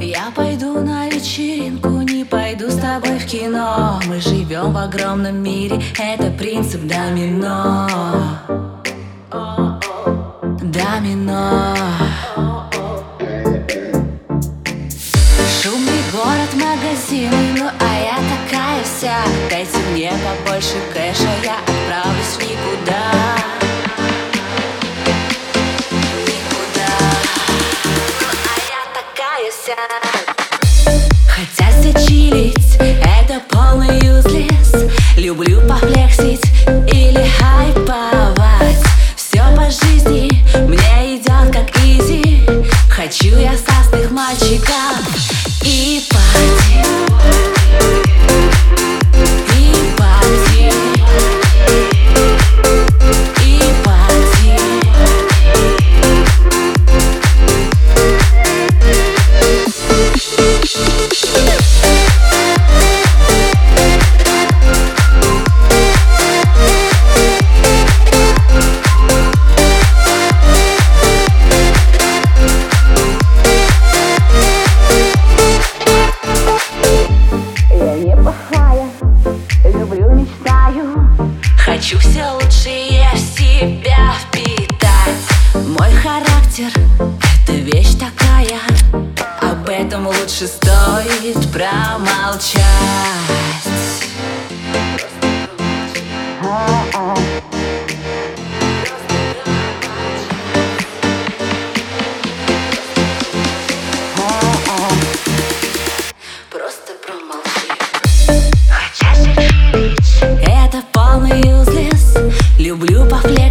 Я пойду на вечеринку, не пойду с тобой в кино. Мы живем в огромном мире, это принцип домино. Домино. Шумный город, магазины, ну а я такая вся. Дайте мне побольше кэша, я отправлюсь в никуда Хотя зачилить, Хочу все лучшее в себя впитать. Мой характер — это вещь такая. Об этом лучше стоит промолчать Хотя зачилить